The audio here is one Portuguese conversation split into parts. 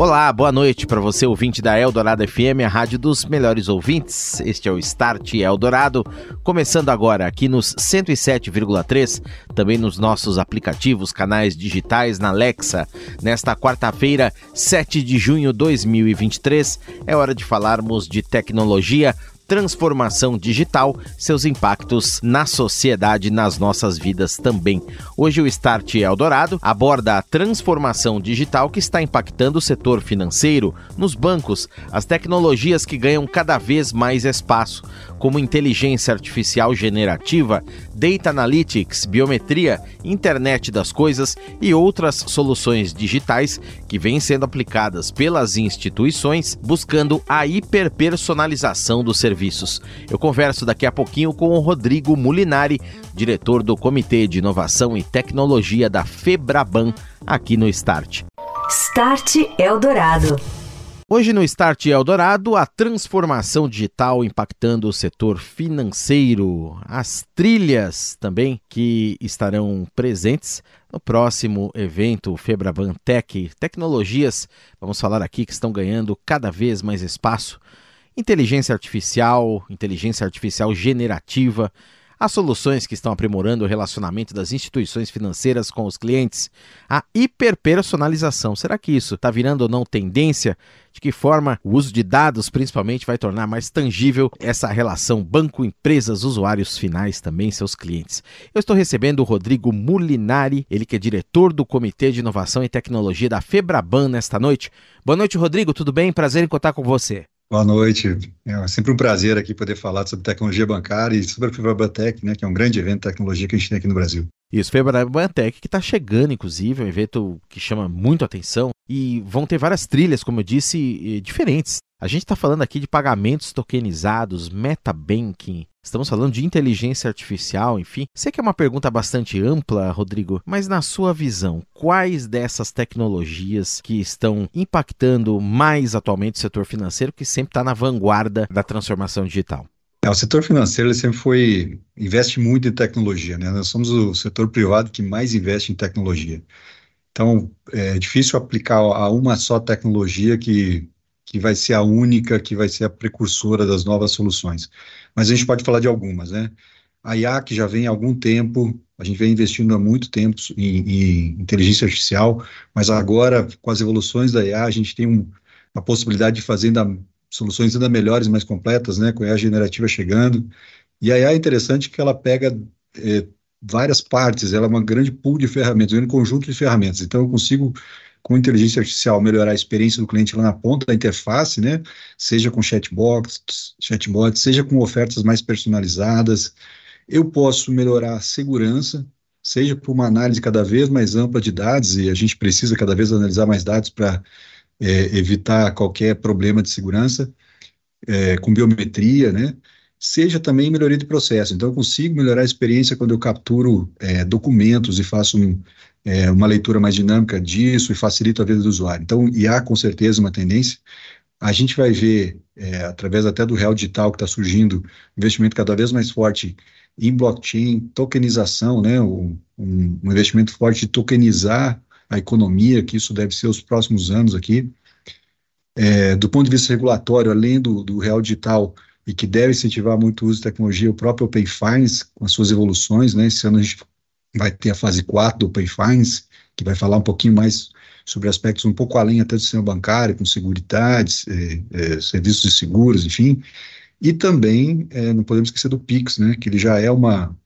Olá, boa noite para você, ouvinte da Eldorado FM, a rádio dos melhores ouvintes. Este é o Start Eldorado, começando agora aqui nos 107,3, também nos nossos aplicativos, canais digitais na Alexa. Nesta quarta-feira, 7 de junho de 2023, é hora de falarmos de tecnologia transformação digital, seus impactos na sociedade e nas nossas vidas também. Hoje o Start Eldorado aborda a transformação digital que está impactando o setor financeiro, nos bancos, as tecnologias que ganham cada vez mais espaço, como inteligência artificial generativa, data analytics, biometria, internet das coisas e outras soluções digitais que vêm sendo aplicadas pelas instituições buscando a hiperpersonalização do serviço serviços. Eu converso daqui a pouquinho com o Rodrigo Mulinari, diretor do Comitê de Inovação e Tecnologia da Febraban, aqui no Start. Start Eldorado. Hoje no Start Eldorado, a transformação digital impactando o setor financeiro, as trilhas também que estarão presentes no próximo evento Febraban Tech, tecnologias, vamos falar aqui que estão ganhando cada vez mais espaço inteligência artificial, inteligência artificial generativa, as soluções que estão aprimorando o relacionamento das instituições financeiras com os clientes, a hiperpersonalização. Será que isso está virando ou não tendência? De que forma o uso de dados, principalmente, vai tornar mais tangível essa relação banco-empresas, usuários finais também, seus clientes? Eu estou recebendo o Rodrigo Mulinari, ele que é diretor do Comitê de Inovação e Tecnologia da Febraban nesta noite. Boa noite, Rodrigo, tudo bem? Prazer em contar com você. Boa noite. É sempre um prazer aqui poder falar sobre tecnologia bancária e sobre a Febrabatec, né, que é um grande evento de tecnologia que a gente tem aqui no Brasil. Isso, Febrabatec que está chegando, inclusive, é um evento que chama muito atenção e vão ter várias trilhas, como eu disse, diferentes. A gente está falando aqui de pagamentos tokenizados, metabanking, estamos falando de inteligência artificial, enfim. Sei que é uma pergunta bastante ampla, Rodrigo, mas na sua visão, quais dessas tecnologias que estão impactando mais atualmente o setor financeiro, que sempre está na vanguarda da transformação digital? O setor financeiro sempre foi investe muito em tecnologia, né? Nós somos o setor privado que mais investe em tecnologia. Então, é difícil aplicar a uma só tecnologia que que vai ser a única, que vai ser a precursora das novas soluções. Mas a gente pode falar de algumas, né? A IA, que já vem há algum tempo, a gente vem investindo há muito tempo em, em inteligência artificial, mas agora, com as evoluções da IA, a gente tem um, a possibilidade de fazer ainda, soluções ainda melhores, mais completas, né? Com a generativa chegando. E a IA é interessante que ela pega é, várias partes, ela é uma grande pool de ferramentas, um conjunto de ferramentas. Então, eu consigo com inteligência artificial melhorar a experiência do cliente lá na ponta da interface, né? Seja com chatbots, chatbots, seja com ofertas mais personalizadas. Eu posso melhorar a segurança, seja por uma análise cada vez mais ampla de dados, e a gente precisa cada vez analisar mais dados para é, evitar qualquer problema de segurança, é, com biometria, né? Seja também melhoria de processo. Então, eu consigo melhorar a experiência quando eu capturo é, documentos e faço um, é, uma leitura mais dinâmica disso e facilita a vida do usuário. Então, e há com certeza uma tendência. A gente vai ver, é, através até do real digital que está surgindo, investimento cada vez mais forte em blockchain, tokenização, né, um, um, investimento forte de tokenizar a economia, que isso deve ser os próximos anos aqui. É, do ponto de vista regulatório, além do, do real digital, e que deve incentivar muito o uso de tecnologia, o próprio Open Finance, com as suas evoluções, né, esse ano a gente vai ter a fase 4 do Open Finance, que vai falar um pouquinho mais sobre aspectos um pouco além até do sistema bancário, com seguridades, é, é, serviços de seguros, enfim. E também, é, não podemos esquecer do Pix, né, que ele já é uma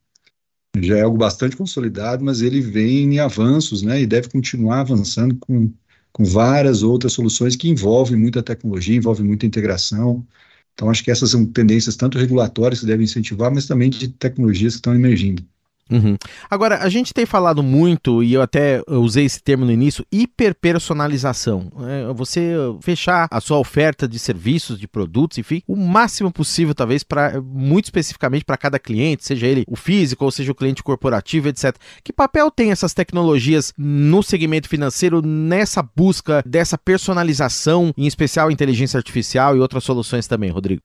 já é algo bastante consolidado, mas ele vem em avanços, né, e deve continuar avançando com, com várias outras soluções que envolvem muita tecnologia, envolvem muita integração. Então, acho que essas são tendências tanto regulatórias que devem incentivar, mas também de tecnologias que estão emergindo. Uhum. Agora, a gente tem falado muito, e eu até usei esse termo no início, hiperpersonalização. É você fechar a sua oferta de serviços, de produtos, enfim, o máximo possível, talvez, para muito especificamente para cada cliente, seja ele o físico ou seja o cliente corporativo, etc. Que papel tem essas tecnologias no segmento financeiro nessa busca dessa personalização, em especial inteligência artificial e outras soluções também, Rodrigo?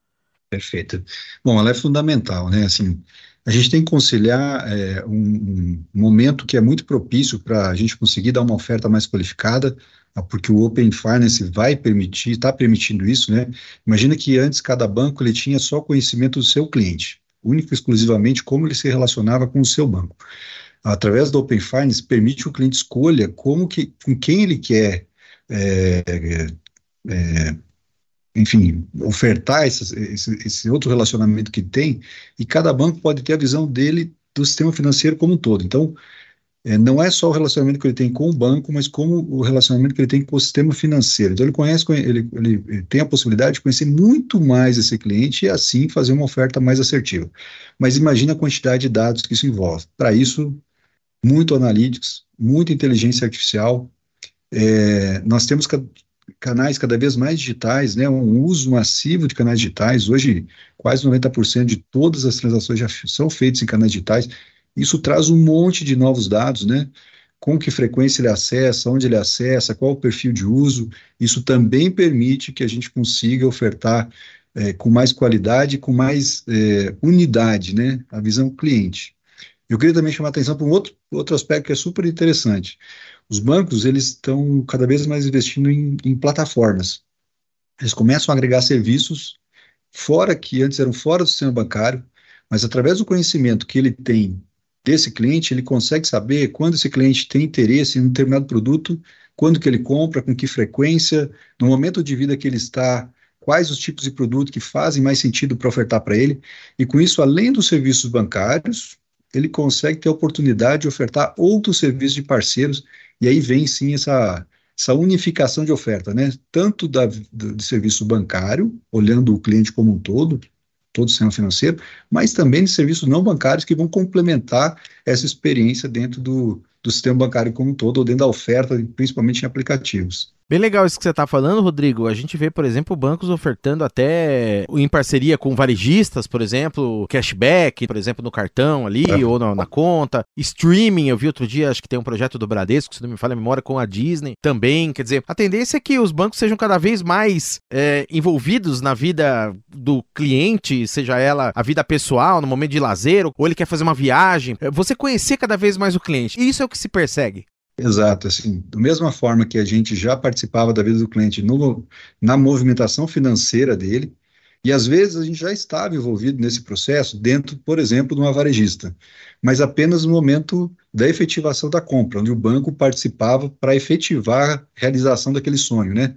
Perfeito. Bom, ela é fundamental, né? Assim, a gente tem que conciliar é, um, um, momento que é muito propício para a gente conseguir dar uma oferta mais qualificada, ah, porque o Open Finance vai permitir, está permitindo isso, né? Imagina que antes cada banco ele tinha só conhecimento do seu cliente, único e exclusivamente como ele se relacionava com o seu banco. Através do Open Finance permite que o cliente escolha como que, com quem ele quer é, é, enfim, ofertar esse, esse, esse, outro relacionamento que tem, e cada banco pode ter a visão dele do sistema financeiro como um todo. Então, é, não é só o relacionamento que ele tem com o banco, mas como o relacionamento que ele tem com o sistema financeiro. Então, ele conhece, ele, ele, ele tem a possibilidade de conhecer muito mais esse cliente e, assim, fazer uma oferta mais assertiva. Mas imagina a quantidade de dados que isso envolve. Para isso, muito analytics, muita inteligência artificial, é, nós temos canais cada vez mais digitais, né, um uso massivo de canais digitais. Hoje, quase 90% de todas as transações já são feitas em canais digitais. Isso traz um monte de novos dados, né? Com que frequência ele acessa, onde ele acessa, qual o perfil de uso. Isso também permite que a gente consiga ofertar é, com mais qualidade, com mais é, unidade, né? A visão cliente. Eu queria também chamar a atenção para um outro, outro aspecto que é super interessante. Os bancos, eles estão cada vez mais investindo em, em plataformas. Eles começam a agregar serviços fora que antes eram fora do sistema bancário, mas através do conhecimento que ele tem desse cliente, ele consegue saber quando esse cliente tem interesse em um determinado produto, quando que ele compra, com que frequência, no momento de vida que ele está, quais os tipos de produto que fazem mais sentido para ofertar para ele, e com isso, além dos serviços bancários, ele consegue ter a oportunidade de ofertar outros serviços de parceiros e aí vem sim essa, essa unificação de oferta, né? Tanto da, do, do serviço bancário, olhando o cliente como um todo, todo o sistema financeiro, mas também de serviços não bancários que vão complementar essa experiência dentro do, do sistema bancário como um todo, ou dentro da oferta, principalmente em aplicativos. Bem legal isso que você está falando, Rodrigo. A gente vê, por exemplo, bancos ofertando até em parceria com varejistas, por exemplo, cashback, por exemplo, no cartão ali é. ou na, na, conta. Streaming, eu vi outro dia, acho que tem um projeto do Bradesco, se não me falha a memória, com a Disney também. Quer dizer, a tendência é que os bancos sejam cada vez mais é, envolvidos na vida do cliente, seja ela a vida pessoal, no momento de lazer, ou ele quer fazer uma viagem. É, você conhecer cada vez mais o cliente. E isso é o que se persegue. Exato, assim, da mesma forma que a gente já participava da vida do cliente no, na movimentação financeira dele, e às vezes a gente já estava envolvido nesse processo dentro, por exemplo, de uma varejista, mas apenas no momento da efetivação da compra, onde o banco participava para efetivar a realização daquele sonho, né?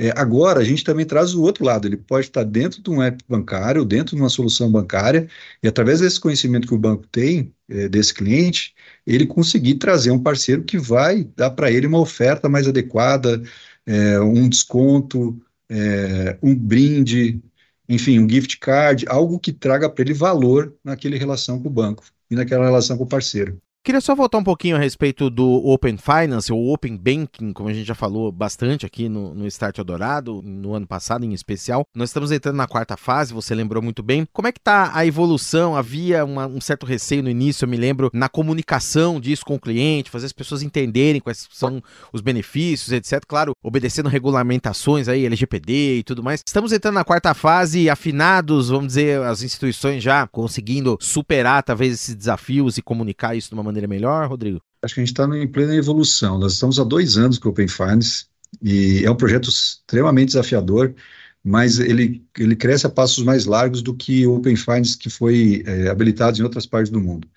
É, agora, a gente também traz o outro lado, ele pode estar dentro de um app bancário, dentro de uma solução bancária, e através desse conhecimento que o banco tem, é, desse cliente, ele conseguir trazer um parceiro que vai dar para ele uma oferta mais adequada, é, um desconto, é, um brinde, enfim, um gift card, algo que traga para ele valor naquele relação com o banco e naquela relação com o parceiro. Queria só voltar um pouquinho a respeito do Open Finance, ou Open Banking, como a gente já falou bastante aqui no, no Start Eldorado, no ano passado em especial. Nós estamos entrando na quarta fase, você lembrou muito bem. Como é que está a evolução? Havia uma, um certo receio no início, eu me lembro, na comunicação disso com o cliente, fazer as pessoas entenderem quais são os benefícios, etc. Claro, obedecendo regulamentações aí, LGPD e tudo mais. Estamos entrando na quarta fase, afinados, vamos dizer, as instituições já conseguindo superar talvez esses desafios e comunicar isso de uma maneira maneira melhor, Rodrigo? Acho que a gente está em plena evolução. Nós estamos há dois anos com o Open Finance e é um projeto extremamente desafiador, mas ele, ele cresce a passos mais largos do que o Open Finance que foi é, habilitado em outras partes do mundo.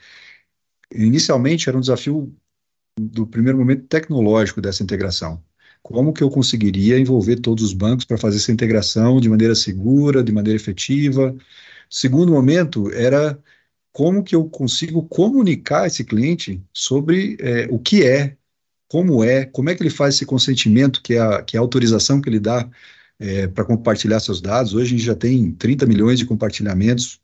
Inicialmente era um desafio do primeiro momento tecnológico dessa integração. Como que eu conseguiria envolver todos os bancos para fazer essa integração de maneira segura, de maneira efetiva? Segundo momento era como que eu consigo comunicar esse cliente sobre é, o que é, como é, como é que ele faz esse consentimento, que é a, que é a autorização que ele dá é, para compartilhar seus dados. Hoje a gente já tem 30 milhões de compartilhamentos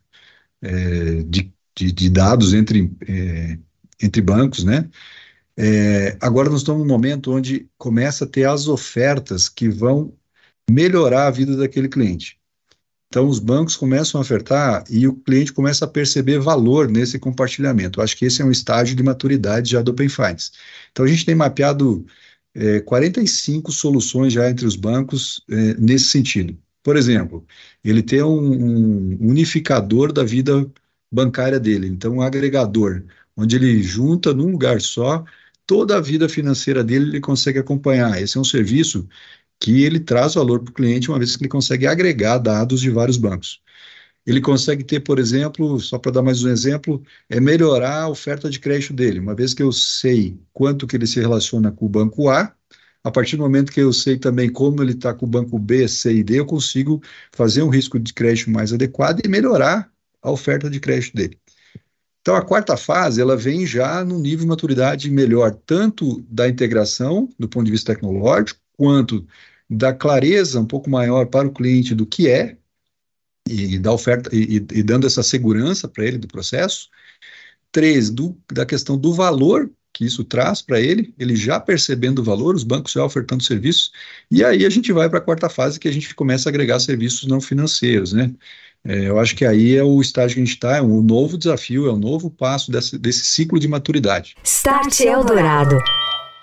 é, de de, de dados entre, é, entre bancos, né? É, agora nós estamos num momento onde começa a ter as ofertas que vão melhorar a vida daquele cliente. Então, os bancos começam a ofertar e o cliente começa a perceber valor nesse compartilhamento. Eu acho que esse é um estágio de maturidade já do Open Finance. Então, a gente tem mapeado é, 45 soluções já entre os bancos é, nesse sentido. Por exemplo, ele tem um, um, unificador da vida bancária dele, então um agregador, onde ele junta num lugar só toda a vida financeira dele, ele consegue acompanhar. Esse é um serviço que ele traz valor para o cliente, uma vez que ele consegue agregar dados de vários bancos. Ele consegue ter, por exemplo, só para dar mais um exemplo, é melhorar a oferta de crédito dele. Uma vez que eu sei quanto que ele se relaciona com o banco A, a partir do momento que eu sei também como ele está com o banco B, C e D, eu consigo fazer um risco de crédito mais adequado e melhorar a oferta de crédito dele. Então, a quarta fase, ela vem já num nível de maturidade melhor, tanto da integração, do ponto de vista tecnológico, quanto da clareza um pouco maior para o cliente do que é, e da oferta, e, e dando essa segurança para ele do processo. Três, do, da questão do valor que isso traz para ele, ele já percebendo o valor, os bancos já ofertando serviços, e aí a gente vai para a quarta fase, que a gente começa a agregar serviços não financeiros, né? É, eu acho que aí é o estágio que a gente está, é um novo desafio, é um novo passo desse, desse ciclo de maturidade. Start Eldorado.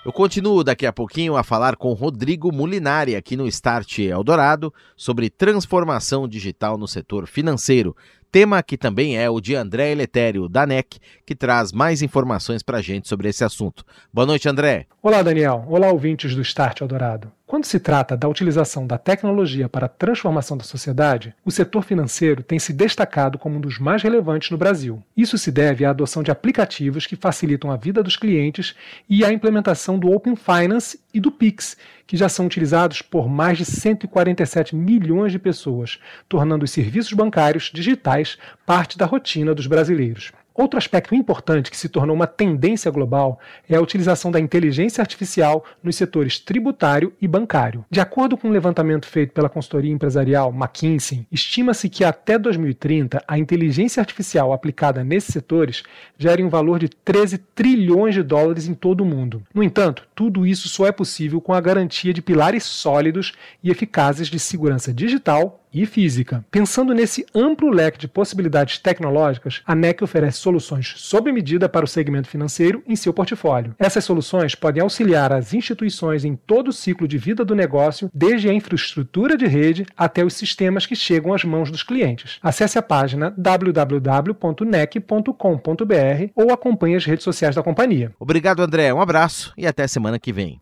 Eu continuo daqui a pouquinho a falar com Rodrigo Mulinari aqui no Start Eldorado sobre transformação digital no setor financeiro. Tema que também é o de André Eletério, da NEC, que traz mais informações para a gente sobre esse assunto. Boa noite, André. Olá, Daniel. Olá, ouvintes do Start Eldorado. Quando se trata da utilização da tecnologia para a transformação da sociedade, o setor financeiro tem se destacado como um dos mais relevantes no Brasil. Isso se deve à adoção de aplicativos que facilitam a vida dos clientes e à implementação do Open Finance e do Pix, que já são utilizados por mais de 147 milhões de pessoas, tornando os serviços bancários digitais parte da rotina dos brasileiros. Outro aspecto importante que se tornou uma tendência global é a utilização da inteligência artificial nos setores tributário e bancário. De acordo com um levantamento feito pela consultoria empresarial McKinsey, estima-se que até 2030 a inteligência artificial aplicada nesses setores gere um valor de 13 trilhões de dólares em todo o mundo. No entanto, tudo isso só é possível com a garantia de pilares sólidos e eficazes de segurança digital e física. Pensando nesse amplo leque de possibilidades tecnológicas, a NEC oferece soluções sob medida para o segmento financeiro em seu portfólio. Essas soluções podem auxiliar as instituições em todo o ciclo de vida do negócio, desde a infraestrutura de rede até os sistemas que chegam às mãos dos clientes. Acesse a página www.nec.com.br ou acompanhe as redes sociais da companhia. Obrigado, André. Um abraço e até semana que vem.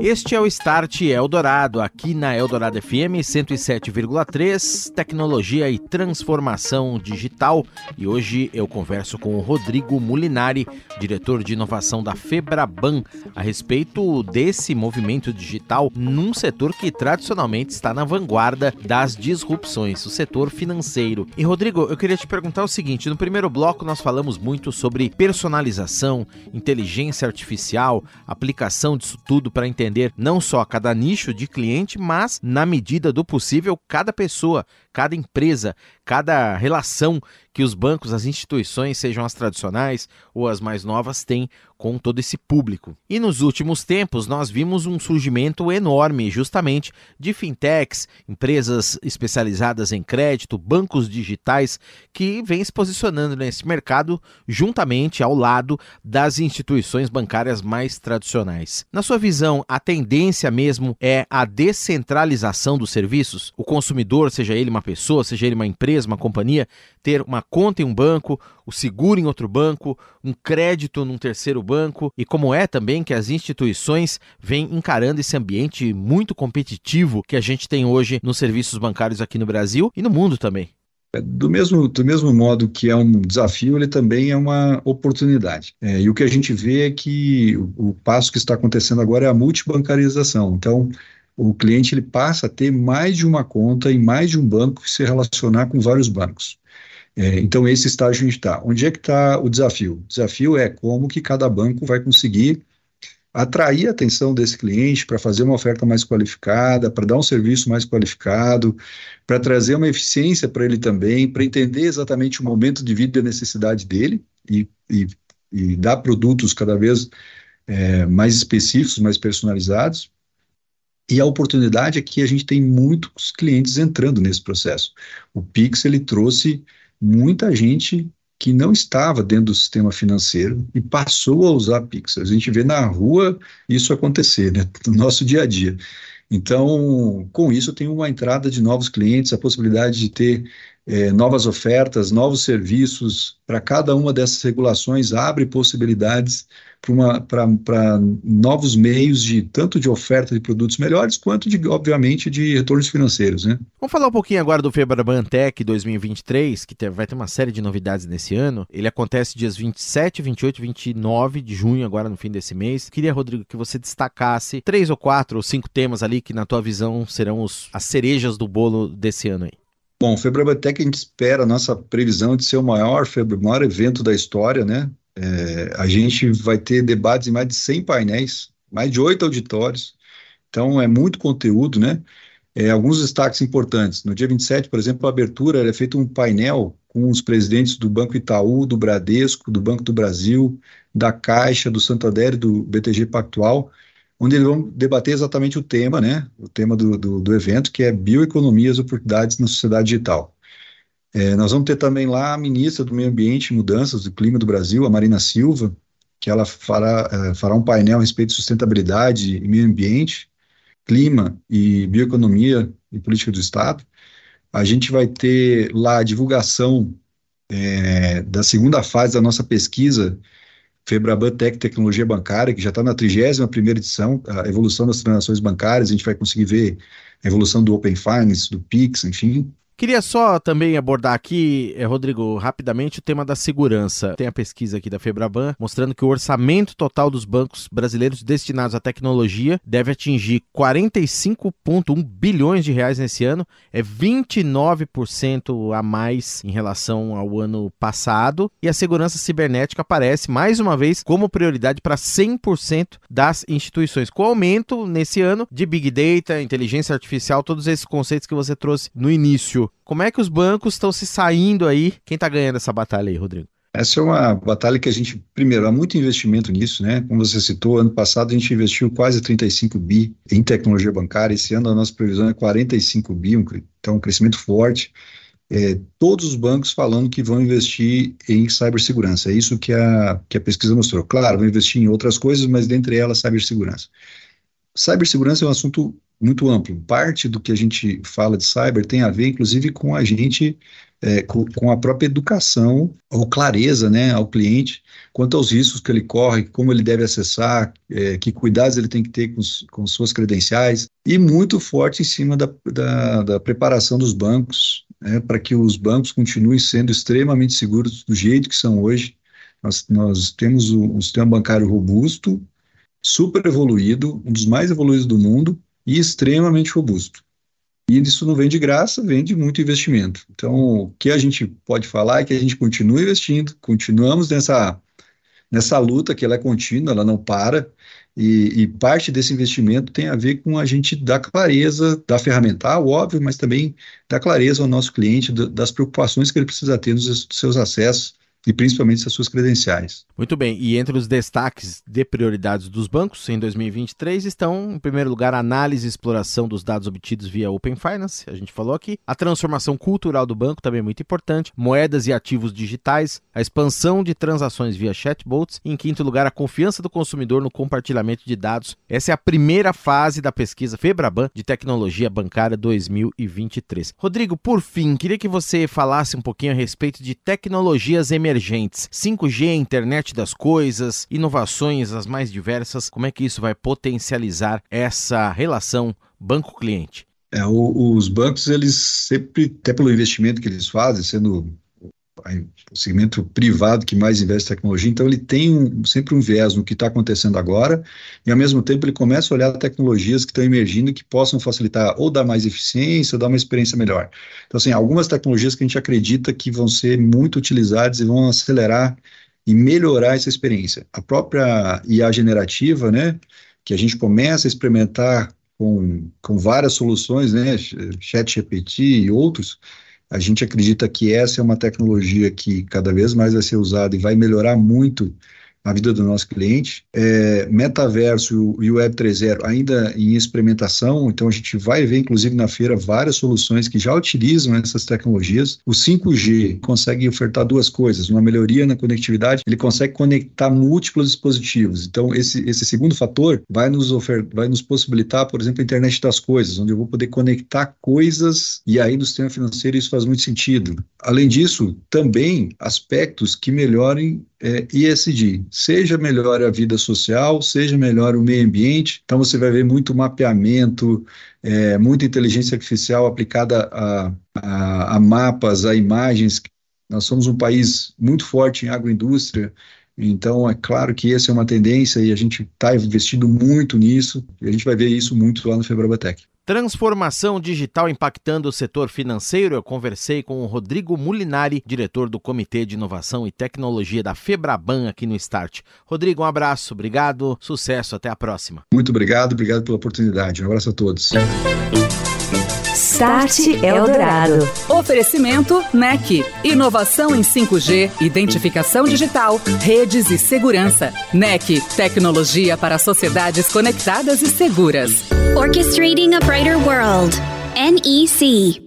Este é o Start Eldorado, aqui na Eldorado FM 107,3, tecnologia e transformação digital. E hoje eu converso com o Rodrigo Mulinari, diretor de inovação da Febraban, a respeito desse movimento digital num setor que tradicionalmente está na vanguarda das disrupções, o setor financeiro. E Rodrigo, eu queria te perguntar o seguinte: no primeiro bloco nós falamos muito sobre personalização, inteligência artificial, aplicação disso tudo para entender não só cada nicho de cliente, mas, na medida do possível, cada pessoa, cada empresa, cada relação que os bancos, as instituições, sejam as tradicionais ou as mais novas, têm com todo esse público. E nos últimos tempos, nós vimos um surgimento enorme, justamente, de fintechs, empresas especializadas em crédito, bancos digitais, que vêm se posicionando nesse mercado juntamente ao lado das instituições bancárias mais tradicionais. Na sua visão, a tendência mesmo é a descentralização dos serviços? O consumidor, seja ele uma pessoa, seja ele uma empresa, uma companhia, ter uma conta em um banco, o seguro em outro banco, um crédito num terceiro banco e como é também que as instituições vêm encarando esse ambiente muito competitivo que a gente tem hoje nos serviços bancários aqui no Brasil e no mundo também. É, do mesmo, do mesmo modo que é um desafio, ele também é uma oportunidade. É, e o que a gente vê é que o, o passo que está acontecendo agora é a multibancarização. Então, o cliente ele passa a ter mais de uma conta em mais de um banco e se relacionar com vários bancos. É, então, esse estágio a gente está. Onde é que está o desafio? O desafio é como que cada banco vai conseguir atrair a atenção desse cliente para fazer uma oferta mais qualificada, para dar um serviço mais qualificado, para trazer uma eficiência para ele também, para entender exatamente o momento de vida e a necessidade dele e, e, e dar produtos cada vez é, mais específicos, mais personalizados. E a oportunidade é que a gente tem muitos clientes entrando nesse processo. O Pix ele trouxe muita gente que não estava dentro do sistema financeiro e passou a usar Pix. A gente vê na rua isso acontecer, né, no nosso dia a dia. Então, com isso, tem uma entrada de novos clientes, a possibilidade de ter é, novas ofertas, novos serviços. Para cada uma dessas regulações, abre possibilidades para novos meios de tanto de oferta de produtos melhores quanto de obviamente de retornos financeiros, né? Vamos falar um pouquinho agora do Febraban Tech 2023, que vai ter uma série de novidades nesse ano. Ele acontece dias 27, 28 e 29 de junho agora no fim desse mês. Queria, Rodrigo, que você destacasse três ou quatro ou cinco temas ali que na tua visão serão os, as cerejas do bolo desse ano aí. Bom, o Febrabatec a gente espera a nossa previsão de ser o maior, maior evento da história, né? É, a gente vai ter debates em mais de 100 painéis, mais de oito auditórios, então é muito conteúdo, né? É, alguns destaques importantes. No dia 27, por exemplo, a abertura é feito um painel com os presidentes do Banco Itaú, do Bradesco, do Banco do Brasil, da Caixa, do Santander e do BTG Pactual, onde eles vão debater exatamente o tema, né? O tema do, do, do evento, que é bioeconomia e as oportunidades na sociedade digital. É, nós vamos ter também lá a ministra do Meio Ambiente e Mudanças do Clima do Brasil, a Marina Silva, que ela fará, é, fará um painel a respeito de sustentabilidade e meio ambiente, clima e bioeconomia e política do Estado. A gente vai ter lá a divulgação é, da segunda fase da nossa pesquisa Febraban Tech Tecnologia Bancária, que já está na 31ª edição, a evolução das transações bancárias, a gente vai conseguir ver a evolução do Open Finance, do Pix, enfim, Queria só também abordar aqui, eh, Rodrigo, rapidamente o tema da segurança. Tem a pesquisa aqui da Febraban mostrando que o orçamento total dos bancos brasileiros destinados à tecnologia deve atingir 45,1 bilhões de reais nesse ano, é 29% a mais em relação ao ano passado, e a segurança cibernética aparece mais uma vez como prioridade para 100% das instituições, com aumento nesse ano de Big Data, inteligência artificial, todos esses conceitos que você trouxe no início. Como é que os bancos estão se saindo aí? Quem está ganhando essa batalha aí, Rodrigo? Essa é uma batalha que a gente, primeiro, há muito investimento nisso, né? Como você citou, ano passado a gente investiu quase 35 bi em tecnologia bancária, esse ano a nossa previsão é 45 bi, então um crescimento forte. É, todos os bancos falando que vão investir em cibersegurança, é isso que a, que a pesquisa mostrou. Claro, vão investir em outras coisas, mas dentre elas, cibersegurança. Cibersegurança é um assunto muito amplo. Parte do que a gente fala de cyber tem a ver, inclusive, com a gente, é, com, com, a própria educação ou clareza né, ao cliente quanto aos riscos que ele corre, como ele deve acessar, é, que cuidados ele tem que ter com, com suas credenciais, e muito forte em cima da, da, da preparação dos bancos, né, para que os bancos continuem sendo extremamente seguros do jeito que são hoje. Nós, nós temos um sistema bancário robusto, super evoluído, um dos mais evoluídos do mundo, e extremamente robusto. E isso não vem de graça, vem de muito investimento. Então, o que a gente pode falar é que a gente continua investindo, continuamos nessa, nessa luta que ela é contínua, ela não para, e, e, parte desse investimento tem a ver com a gente dar clareza da ferramental, óbvio, mas também dar clareza ao nosso cliente das preocupações que ele precisa ter nos seus acessos e principalmente as suas credenciais. Muito bem, e entre os destaques de prioridades dos bancos em 2023 estão, em primeiro lugar, a análise e exploração dos dados obtidos via Open Finance, a gente falou aqui, a transformação cultural do banco também é muito importante, moedas e ativos digitais, a expansão de transações via chatbots e, em quinto lugar, a confiança do consumidor no compartilhamento de dados. Essa é a primeira fase da pesquisa Febraban de tecnologia bancária 2023. Rodrigo, por fim, queria que você falasse um pouquinho a respeito de tecnologias emergentes emergentes. 5G, internet das coisas, inovações as mais diversas. Como é que isso vai potencializar essa relação banco-cliente? É, os bancos, eles sempre, até pelo investimento que eles fazem, sendo o segmento privado que mais investe em tecnologia, então ele tem um, sempre um viés no que está acontecendo agora, e ao mesmo tempo ele começa a olhar tecnologias que estão emergindo que possam facilitar ou dar mais eficiência ou dar uma experiência melhor. Então, assim, algumas tecnologias que a gente acredita que vão ser muito utilizadas e vão acelerar e melhorar essa experiência. A própria IA generativa, né, que a gente começa a experimentar com, com várias soluções, né, ChatGPT e outros, a gente acredita que essa é uma tecnologia que cada vez mais vai ser usada e vai melhorar muito a vida do nosso cliente. É, metaverso e o Web 3.0 ainda em experimentação, então a gente vai ver, inclusive na feira, várias soluções que já utilizam essas tecnologias. O 5G consegue ofertar duas coisas: uma melhoria na conectividade, ele consegue conectar múltiplos dispositivos. Então, esse, esse segundo fator vai nos, vai nos possibilitar, por exemplo, a internet das coisas, onde eu vou poder conectar coisas, e aí no sistema financeiro isso faz muito sentido. Além disso, também aspectos que melhorem é, ESG, seja melhor a vida social, seja melhor o meio ambiente. Então você vai ver muito mapeamento, é, muita inteligência artificial aplicada a, a, a mapas, a imagens. Nós somos um país muito forte em agroindústria, então, é claro que essa é uma tendência e a gente está investindo muito nisso, e a gente vai ver isso muito lá no Febrabatec. Transformação digital impactando o setor financeiro. Eu conversei com o Rodrigo Mulinari, diretor do Comitê de Inovação e Tecnologia da Febraban aqui no Start. Rodrigo, um abraço, obrigado, sucesso, até a próxima. Muito obrigado, obrigado pela oportunidade. Um abraço a todos. Start Eldorado. Oferecimento NEC. Inovação em 5G, identificação digital, redes e segurança. NEC. Tecnologia para sociedades conectadas e seguras. Orchestrating a Brighter World. NEC.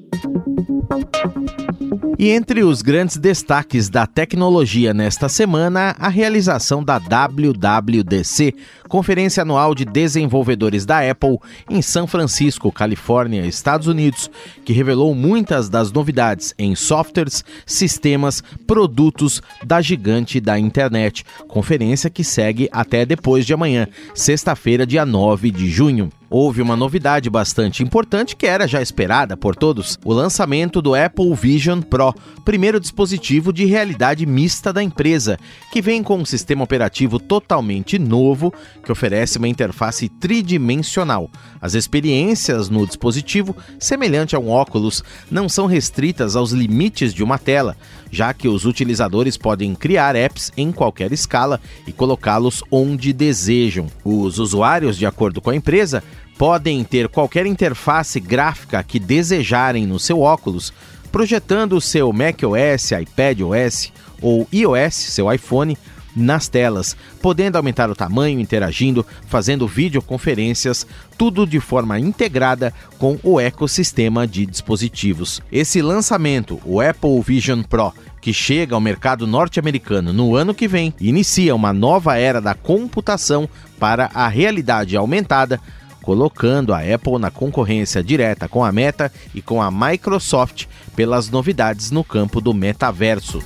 E entre os grandes destaques da tecnologia nesta semana, a realização da WWDC, Conferência Anual de Desenvolvedores da Apple, em São Francisco, Califórnia, Estados Unidos, que revelou muitas das novidades em softwares, sistemas, produtos da gigante da internet. Conferência que segue até depois de amanhã, sexta-feira, dia 9 de junho houve uma novidade bastante importante que era já esperada por todos: o lançamento do Apple Vision Pro, primeiro dispositivo de realidade mista da empresa, que vem com um sistema operativo totalmente novo que oferece uma interface tridimensional. As experiências no dispositivo, semelhante a um óculos, não são restritas aos limites de uma tela, já que os utilizadores podem criar apps em qualquer escala e colocá-los onde desejam. Os usuários, de acordo com a empresa, podem ter qualquer interface gráfica que desejarem no seu óculos, projetando o seu macOS, iPadOS ou iOS, seu iPhone, nas telas, podendo aumentar o tamanho, interagindo, fazendo videoconferências, tudo de forma integrada com o ecossistema de dispositivos. Esse lançamento, o Apple Vision Pro, que chega ao mercado norte-americano no ano que vem, inicia uma nova era da computação para a realidade aumentada colocando a Apple na concorrência direta com a Meta e com a Microsoft pelas novidades no campo do metaverso.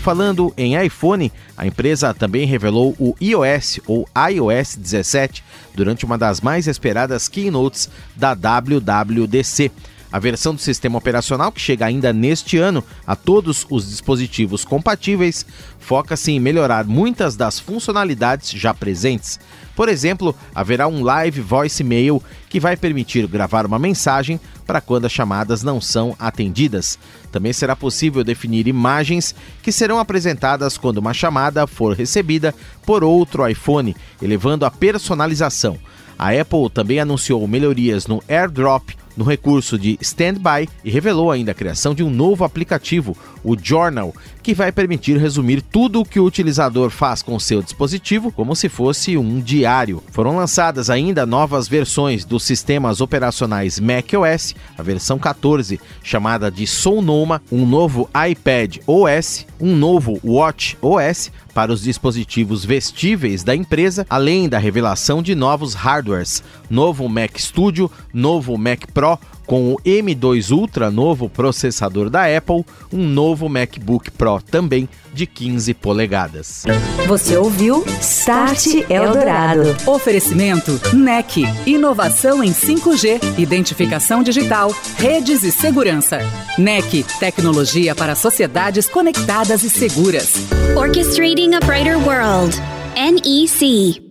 Falando em iPhone, a empresa também revelou o iOS ou iOS 17 durante uma das mais esperadas keynotes da WWDC. A versão do sistema operacional, que chega ainda neste ano a todos os dispositivos compatíveis, foca-se em melhorar muitas das funcionalidades já presentes. Por exemplo, haverá um live voicemail que vai permitir gravar uma mensagem para quando as chamadas não são atendidas. Também será possível definir imagens que serão apresentadas quando uma chamada for recebida por outro iPhone, elevando a personalização. A Apple também anunciou melhorias no AirDrop no recurso de Standby e revelou ainda a criação de um novo aplicativo, o Journal, que vai permitir resumir tudo o que o utilizador faz com seu dispositivo como se fosse um diário. Foram lançadas ainda novas versões dos sistemas operacionais macOS, a versão 14, chamada de Sonoma, um novo iPad OS, um novo Watch OS para os dispositivos vestíveis da empresa, além da revelação de novos hardwares, novo Mac Studio, novo Mac Pro com o M2 Ultra, novo processador da Apple, um novo MacBook Pro também de 15 polegadas. Você ouviu Start Eldorado. Oferecimento NEC, inovação em 5G, identificação digital, redes e segurança. NEC, tecnologia para sociedades conectadas e seguras. Orchestrating a Brighter World. NEC.